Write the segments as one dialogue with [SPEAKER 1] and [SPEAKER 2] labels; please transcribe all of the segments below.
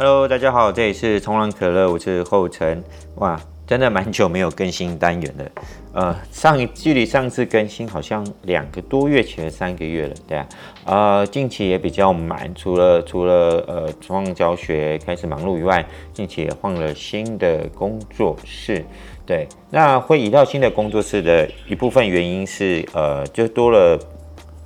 [SPEAKER 1] Hello，大家好，这里是冲浪可乐，我是后成。哇，真的蛮久没有更新单元了。呃，上距离上次更新好像两个多月前三个月了，对啊。呃，近期也比较忙，除了除了呃冲浪教学开始忙碌以外，近期也换了新的工作室。对，那会移到新的工作室的一部分原因是，呃，就多了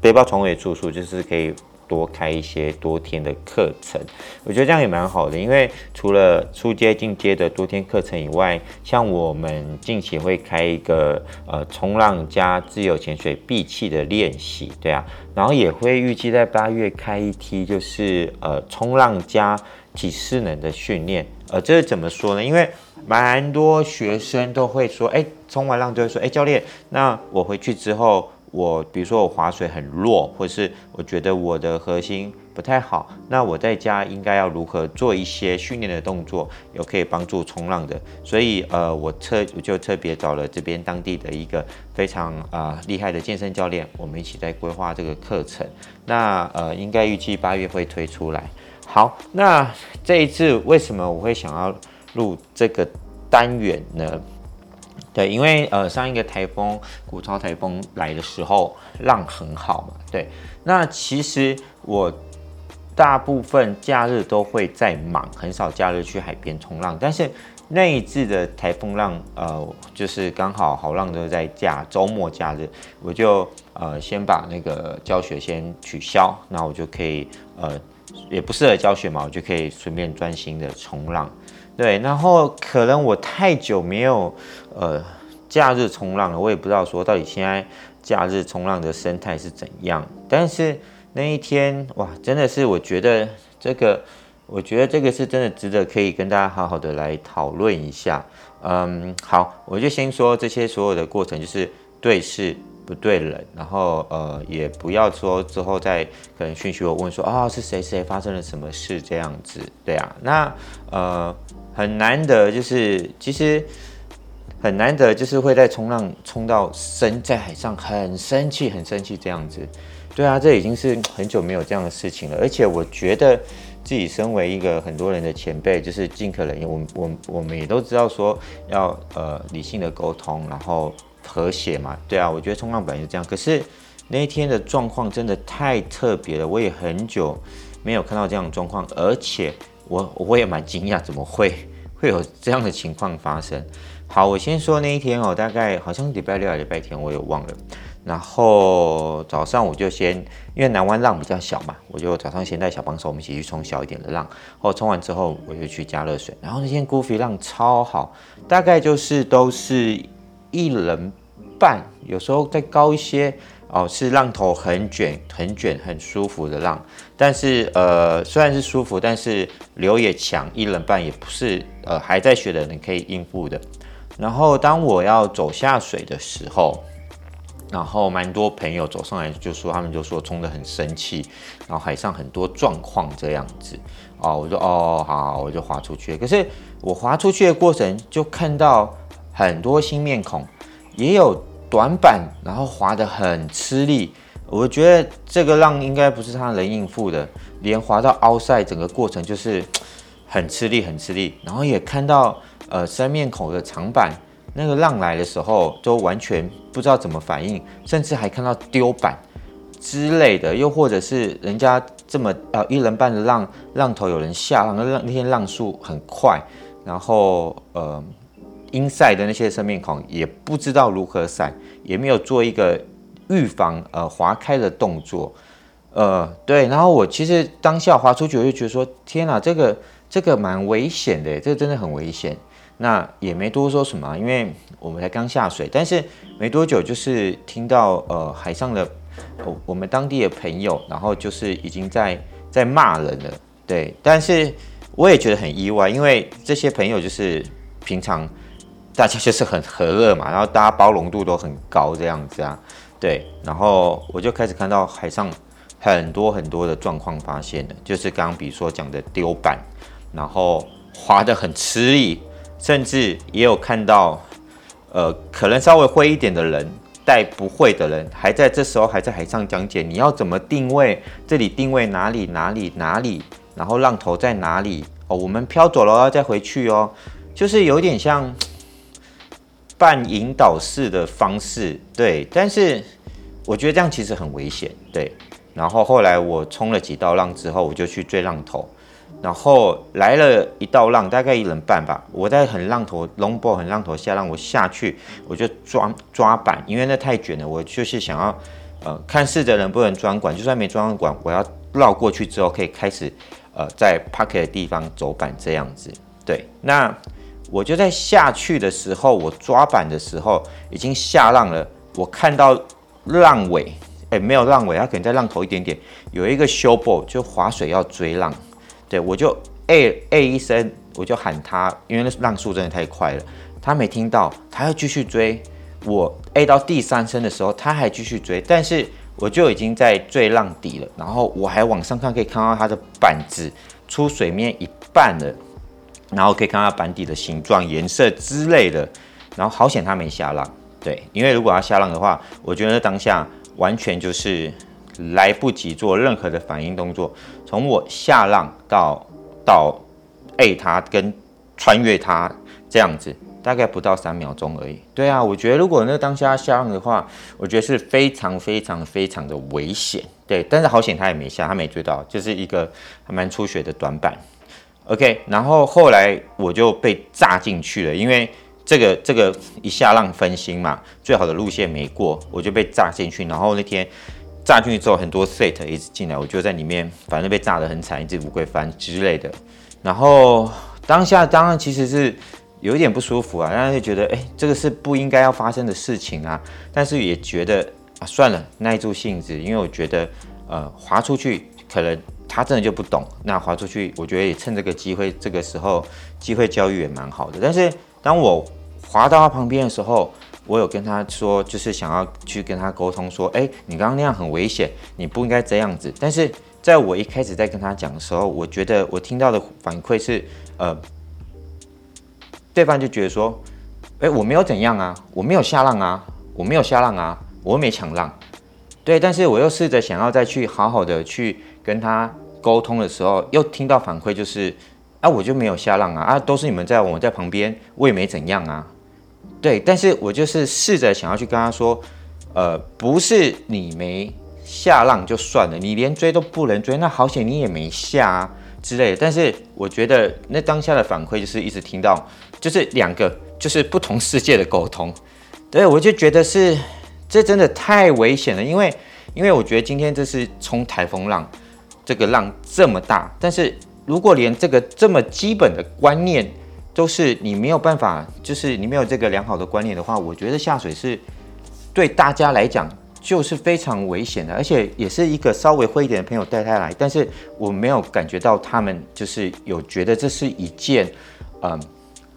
[SPEAKER 1] 背包床尾住宿，就是可以。多开一些多天的课程，我觉得这样也蛮好的。因为除了初阶、进阶的多天课程以外，像我们近期会开一个呃冲浪加自由潜水闭气的练习，对啊，然后也会预计在八月开一梯，就是呃冲浪加体适能的训练。呃，这是怎么说呢？因为蛮多学生都会说，哎，冲完浪就会说，哎，教练，那我回去之后。我比如说我划水很弱，或是我觉得我的核心不太好，那我在家应该要如何做一些训练的动作，有可以帮助冲浪的。所以呃，我特我就特别找了这边当地的一个非常啊、厉害的健身教练，我们一起在规划这个课程。那呃，应该预计八月会推出来。好，那这一次为什么我会想要录这个单元呢？对，因为呃上一个台风古超台风来的时候浪很好嘛，对。那其实我大部分假日都会在忙，很少假日去海边冲浪。但是那一次的台风浪，呃，就是刚好好浪都在假周末假日，我就呃先把那个教学先取消，那我就可以呃也不适合教学嘛，我就可以顺便专心的冲浪。对，然后可能我太久没有呃假日冲浪了，我也不知道说到底现在假日冲浪的生态是怎样。但是那一天哇，真的是我觉得这个，我觉得这个是真的值得可以跟大家好好的来讨论一下。嗯，好，我就先说这些所有的过程，就是对事不对人，然后呃也不要说之后再可能讯息我问说啊、哦、是谁谁发生了什么事这样子，对啊，那呃。很难得，就是其实很难得，就是会在冲浪冲到生在海上很生气、很生气这样子。对啊，这已经是很久没有这样的事情了。而且我觉得自己身为一个很多人的前辈，就是尽可能，我我我们也都知道说要呃理性的沟通，然后和谐嘛。对啊，我觉得冲浪本来是这样。可是那一天的状况真的太特别了，我也很久没有看到这样的状况，而且。我我也蛮惊讶，怎么会会有这样的情况发生？好，我先说那一天哦，大概好像礼拜六还是礼拜天，我也忘了。然后早上我就先，因为南湾浪比较小嘛，我就早上先带小帮手，我们一起去冲小一点的浪。后冲完之后，我就去加热水。然后那天 Goofy 浪超好，大概就是都是一人半，有时候再高一些。哦，是浪头很卷、很卷、很舒服的浪，但是呃，虽然是舒服，但是流也强，一人半也不是呃还在学的人可以应付的。然后当我要走下水的时候，然后蛮多朋友走上来就说，他们就说冲得很生气，然后海上很多状况这样子。哦，我说哦，好，好，我就划出去。可是我划出去的过程，就看到很多新面孔，也有。短板，然后滑得很吃力，我觉得这个浪应该不是他能应付的，连滑到 outside 整个过程就是很吃力，很吃力。然后也看到呃三面口的长板，那个浪来的时候都完全不知道怎么反应，甚至还看到丢板之类的，又或者是人家这么呃一人半的浪浪头有人下浪，那浪那天浪速很快，然后呃。因晒的那些生面孔也不知道如何闪，也没有做一个预防呃划开的动作，呃对，然后我其实当下划出去我就觉得说天哪，这个这个蛮危险的，这个真的很危险。那也没多说什么，因为我们才刚下水，但是没多久就是听到呃海上的我我们当地的朋友，然后就是已经在在骂人了，对，但是我也觉得很意外，因为这些朋友就是平常。大家就是很和乐嘛，然后大家包容度都很高这样子啊，对，然后我就开始看到海上很多很多的状况发现了，就是刚刚比如说讲的丢板，然后划得很吃力，甚至也有看到，呃，可能稍微会一点的人带不会的人，还在这时候还在海上讲解你要怎么定位，这里定位哪里哪里哪里，然后浪头在哪里。哦，我们飘走了，要再回去哦，就是有点像半引导式的方式，对。但是我觉得这样其实很危险，对。然后后来我冲了几道浪之后，我就去追浪头。然后来了一道浪，大概一人半吧。我在很浪头 long b o 很浪头下浪，我下去我就抓抓板，因为那太卷了。我就是想要呃看试着能不能装管，就算没装管，我要绕过去之后可以开始呃在 pocket 的地方走板这样子。对，那我就在下去的时候，我抓板的时候已经下浪了。我看到浪尾，哎，没有浪尾，它可能在浪头一点点，有一个修波就划水要追浪。对，我就 A A 一声，我就喊他，因为那浪速真的太快了，他没听到，他要继续追。我 A 到第三声的时候，他还继续追，但是我就已经在最浪底了，然后我还往上看，可以看到他的板子出水面一半了，然后可以看到板底的形状、颜色之类的，然后好险他没下浪。对，因为如果他下浪的话，我觉得当下完全就是。来不及做任何的反应动作，从我下浪到到 A 它跟穿越它这样子，大概不到三秒钟而已。对啊，我觉得如果那当下下浪的话，我觉得是非常非常非常的危险。对，但是好险他也没下，他没追到，就是一个还蛮出血的短板。OK，然后后来我就被炸进去了，因为这个这个一下浪分心嘛，最好的路线没过，我就被炸进去，然后那天。炸进去之后，很多 set 一直进来，我就在里面，反正被炸得很惨，一只乌龟翻之类的。然后当下当然其实是有一点不舒服啊，然后就觉得，哎、这个是不应该要发生的事情啊。但是也觉得啊，算了，耐住性子，因为我觉得，呃，滑出去可能他真的就不懂。那滑出去，我觉得也趁这个机会，这个时候机会教育也蛮好的。但是当我滑到他旁边的时候，我有跟他说，就是想要去跟他沟通，说，哎，你刚刚那样很危险，你不应该这样子。但是在我一开始在跟他讲的时候，我觉得我听到的反馈是，呃，对方就觉得说，哎，我没有怎样啊，我没有下浪啊，我没有下浪啊，我又没抢浪，对。但是我又试着想要再去好好的去跟他沟通的时候，又听到反馈就是，啊，我就没有下浪啊，啊，都是你们在我在旁边，我也没怎样啊。对，但是我就是试着想要去跟他说，呃，不是你没下浪就算了，你连追都不能追，那好险你也没下啊之类的。但是我觉得那当下的反馈就是一直听到，就是两个就是不同世界的沟通。对，我就觉得是这真的太危险了，因为因为我觉得今天这是冲台风浪，这个浪这么大，但是如果连这个这么基本的观念，都是你没有办法，就是你没有这个良好的观念的话，我觉得下水是对大家来讲就是非常危险的，而且也是一个稍微会一点的朋友带他来，但是我没有感觉到他们就是有觉得这是一件嗯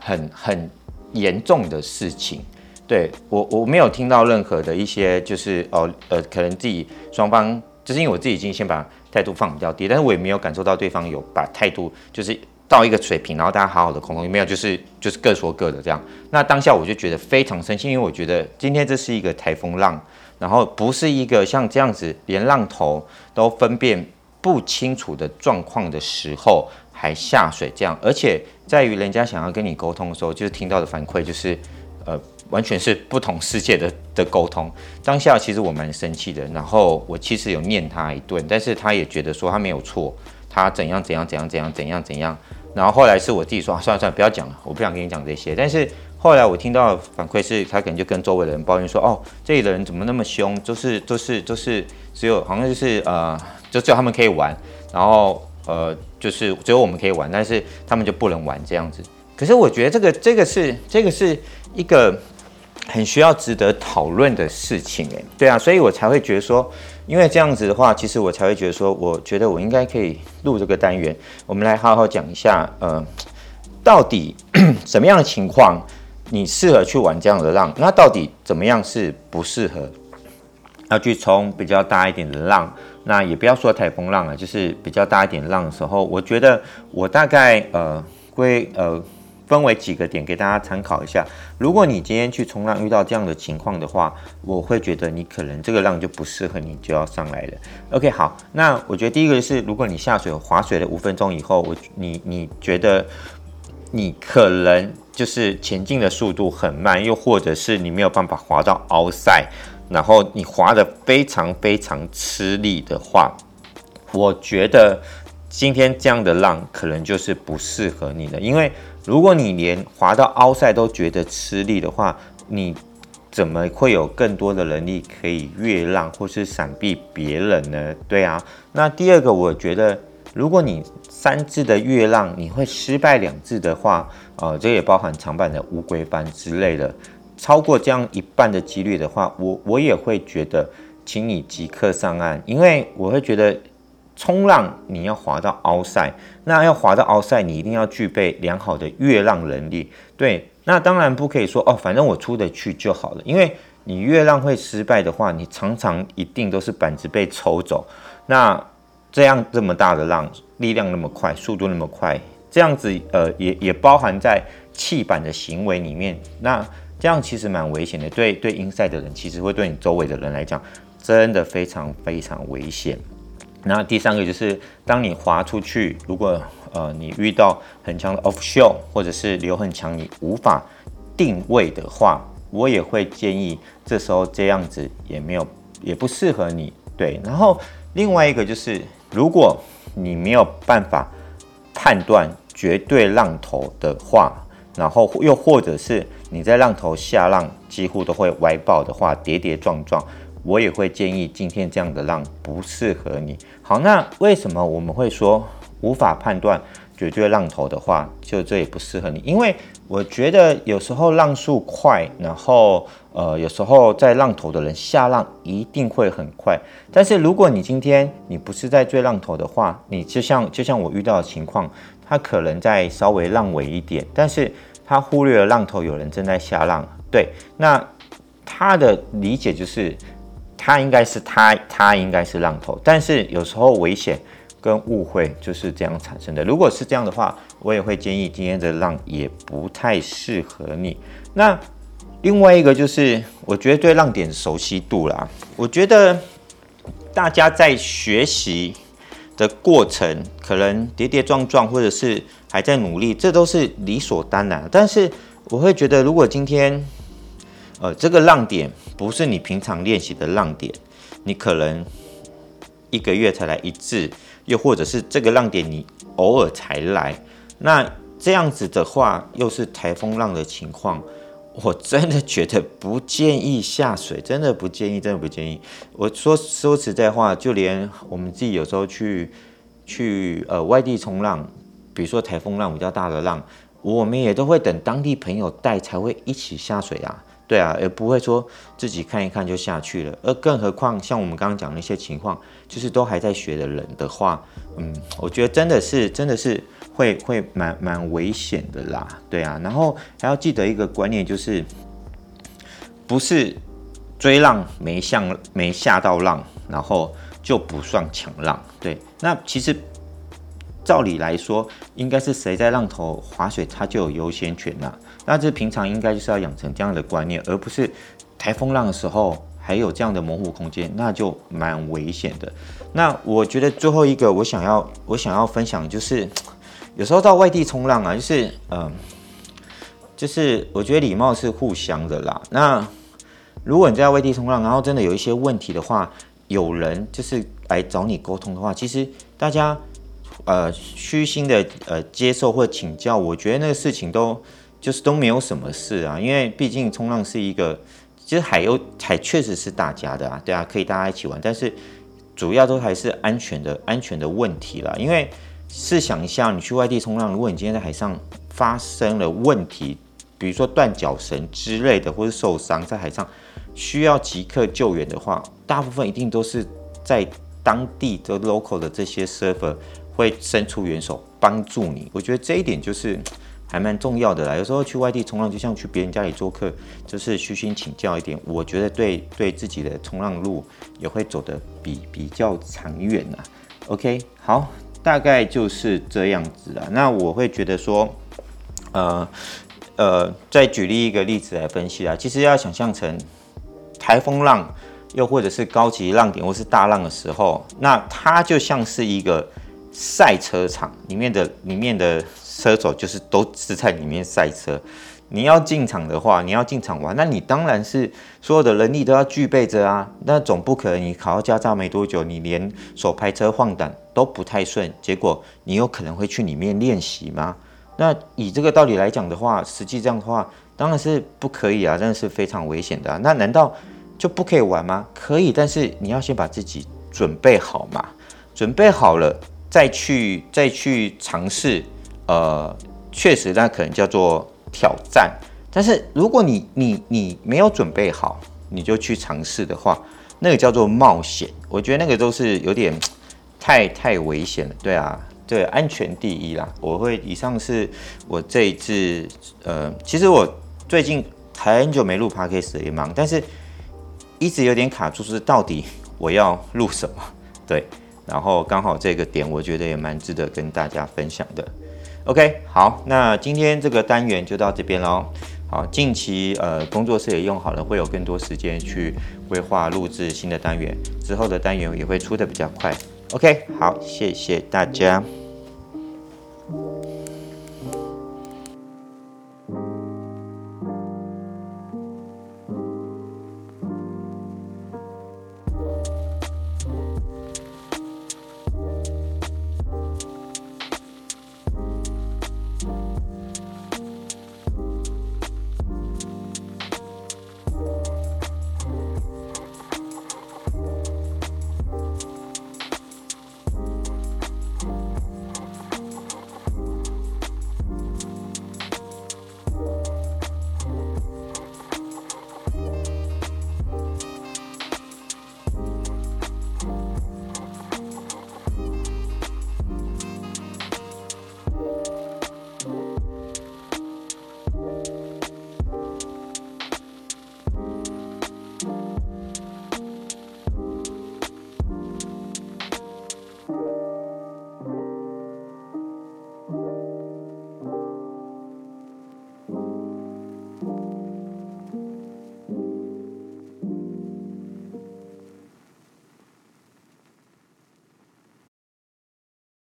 [SPEAKER 1] 很很严重的事情。对，我我没有听到任何的一些就是哦呃可能自己双方就是因为我自己已经先把态度放比较低，但是我也没有感受到对方有把态度就是。到一个水平，然后大家好好的沟通，有没有？就是就是各说各的这样。那当下我就觉得非常生气，因为我觉得今天这是一个台风浪，然后不是一个像这样子连浪头都分辨不清楚的状况的时候还下水这样，而且在于人家想要跟你沟通的时候，就是听到的反馈就是呃完全是不同世界的的沟通。当下其实我蛮生气的，然后我其实有念他一顿，但是他也觉得说他没有错，他怎样怎样怎样怎样怎样怎样。然后后来是我自己说，算了算了，不要讲了，我不想跟你讲这些。但是后来我听到反馈是，他可能就跟周围的人抱怨说，哦，这里的人怎么那么凶，就是就是就是只有好像就是呃，就只有他们可以玩，然后呃，就是只有我们可以玩，但是他们就不能玩这样子。可是我觉得这个这个是这个是一个很需要值得讨论的事情，诶，对啊，所以我才会觉得说。因为这样子的话，其实我才会觉得说，我觉得我应该可以录这个单元，我们来好好讲一下，呃，到底 什么样的情况你适合去玩这样的浪？那到底怎么样是不适合要去冲比较大一点的浪？那也不要说台风浪啊，就是比较大一点浪的时候，我觉得我大概呃归呃分为几个点给大家参考一下。如果你今天去冲浪遇到这样的情况的话，我会觉得你可能这个浪就不适合你，就要上来了。OK，好，那我觉得第一个就是，如果你下水划水了五分钟以后，我你你觉得你可能就是前进的速度很慢，又或者是你没有办法划到凹塞，然后你划得非常非常吃力的话，我觉得。今天这样的浪可能就是不适合你的，因为如果你连滑到凹塞都觉得吃力的话，你怎么会有更多的能力可以越浪或是闪避别人呢？对啊，那第二个我觉得，如果你三次的越浪你会失败两次的话，呃，这也包含长板的乌龟翻之类的，超过这样一半的几率的话，我我也会觉得，请你即刻上岸，因为我会觉得。冲浪你要滑到凹塞，那要滑到凹塞，你一定要具备良好的越浪能力。对，那当然不可以说哦，反正我出得去就好了。因为你越浪会失败的话，你常常一定都是板子被抽走。那这样这么大的浪，力量那么快，速度那么快，这样子呃也也包含在弃板的行为里面。那这样其实蛮危险的，对对英赛的人其实会对你周围的人来讲，真的非常非常危险。那第三个就是，当你滑出去，如果呃你遇到很强的 offshore 或者是流很强，你无法定位的话，我也会建议这时候这样子也没有也不适合你。对，然后另外一个就是，如果你没有办法判断绝对浪头的话，然后又或者是你在浪头下浪几乎都会歪爆的话，跌跌撞撞。我也会建议今天这样的浪不适合你。好，那为什么我们会说无法判断绝对浪头的话，就这也不适合你？因为我觉得有时候浪速快，然后呃有时候在浪头的人下浪一定会很快。但是如果你今天你不是在追浪头的话，你就像就像我遇到的情况，他可能在稍微浪尾一点，但是他忽略了浪头有人正在下浪。对，那他的理解就是。他应该是他，他应该是浪头，但是有时候危险跟误会就是这样产生的。如果是这样的话，我也会建议今天的浪也不太适合你。那另外一个就是，我觉得对浪点熟悉度啦，我觉得大家在学习的过程，可能跌跌撞撞，或者是还在努力，这都是理所当然。但是我会觉得，如果今天呃，这个浪点不是你平常练习的浪点，你可能一个月才来一次，又或者是这个浪点你偶尔才来，那这样子的话，又是台风浪的情况，我真的觉得不建议下水，真的不建议，真的不建议。我说说实在话，就连我们自己有时候去去呃外地冲浪，比如说台风浪比较大的浪，我们也都会等当地朋友带才会一起下水啊。对啊，也不会说自己看一看就下去了，而更何况像我们刚刚讲的那些情况，就是都还在学的人的话，嗯，我觉得真的是真的是会会蛮蛮危险的啦。对啊，然后还要记得一个观念，就是不是追浪没像没下到浪，然后就不算抢浪。对，那其实。照理来说，应该是谁在浪头划水，他就有优先权呐。那这平常应该就是要养成这样的观念，而不是台风浪的时候还有这样的模糊空间，那就蛮危险的。那我觉得最后一个我想要我想要分享就是，有时候到外地冲浪啊，就是嗯、就是我觉得礼貌是互相的啦。那如果你在外地冲浪，然后真的有一些问题的话，有人就是来找你沟通的话，其实大家。呃，虚心的呃接受或请教，我觉得那个事情都就是都没有什么事啊，因为毕竟冲浪是一个，其实海有海确实是大家的啊，对啊，可以大家一起玩，但是主要都还是安全的安全的问题啦。因为试想一下，你去外地冲浪，如果你今天在海上发生了问题，比如说断脚绳之类的，或是受伤在海上需要即刻救援的话，大部分一定都是在当地的 local 的这些 server。会伸出援手帮助你，我觉得这一点就是还蛮重要的啦。有时候去外地冲浪，就像去别人家里做客，就是虚心请教一点，我觉得对对自己的冲浪路也会走得比比较长远呐。OK，好，大概就是这样子啦。那我会觉得说，呃呃，再举例一个例子来分析啊，其实要想象成台风浪，又或者是高级浪点或是大浪的时候，那它就像是一个赛车场里面的里面的车手，就是都是在里面赛车。你要进场的话，你要进场玩，那你当然是所有的能力都要具备着啊。那总不可能你考到驾照没多久，你连手拍车换挡都不太顺，结果你有可能会去里面练习吗？那以这个道理来讲的话，实际这样的话当然是不可以啊，真的是非常危险的。那难道就不可以玩吗？可以，但是你要先把自己准备好嘛，准备好了再去再去尝试。呃，确实，那可能叫做。挑战，但是如果你你你没有准备好，你就去尝试的话，那个叫做冒险。我觉得那个都是有点 太太危险了。对啊，对，安全第一啦。我会以上是我这一次，呃，其实我最近很久没录 Podcast 也忙，但是一直有点卡住，是到底我要录什么？对，然后刚好这个点，我觉得也蛮值得跟大家分享的。ok 好那今天这个单元就到这边咯。好近期呃工作室也用好了会有更多时间去规划录制新的单元之后的单元也会出的比较快。Ok 好谢谢大家。